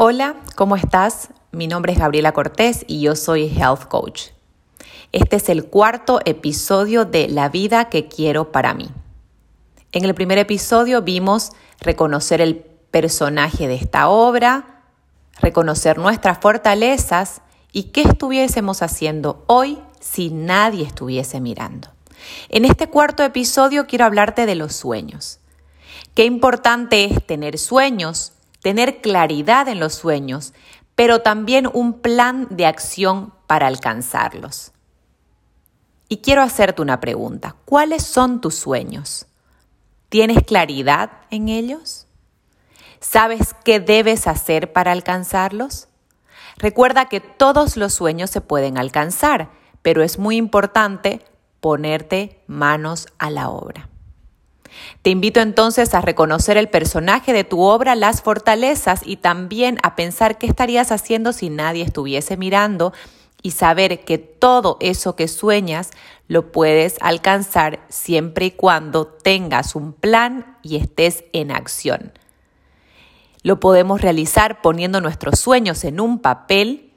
Hola, ¿cómo estás? Mi nombre es Gabriela Cortés y yo soy Health Coach. Este es el cuarto episodio de La vida que quiero para mí. En el primer episodio vimos reconocer el personaje de esta obra, reconocer nuestras fortalezas y qué estuviésemos haciendo hoy si nadie estuviese mirando. En este cuarto episodio quiero hablarte de los sueños. Qué importante es tener sueños, tener claridad en los sueños, pero también un plan de acción para alcanzarlos. Y quiero hacerte una pregunta. ¿Cuáles son tus sueños? ¿Tienes claridad en ellos? ¿Sabes qué debes hacer para alcanzarlos? Recuerda que todos los sueños se pueden alcanzar, pero es muy importante ponerte manos a la obra. Te invito entonces a reconocer el personaje de tu obra, las fortalezas y también a pensar qué estarías haciendo si nadie estuviese mirando y saber que todo eso que sueñas lo puedes alcanzar siempre y cuando tengas un plan y estés en acción. Lo podemos realizar poniendo nuestros sueños en un papel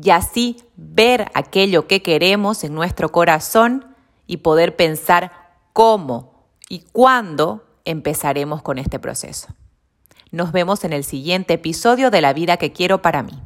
y así ver aquello que queremos en nuestro corazón y poder pensar cómo y cuándo empezaremos con este proceso. Nos vemos en el siguiente episodio de La vida que quiero para mí.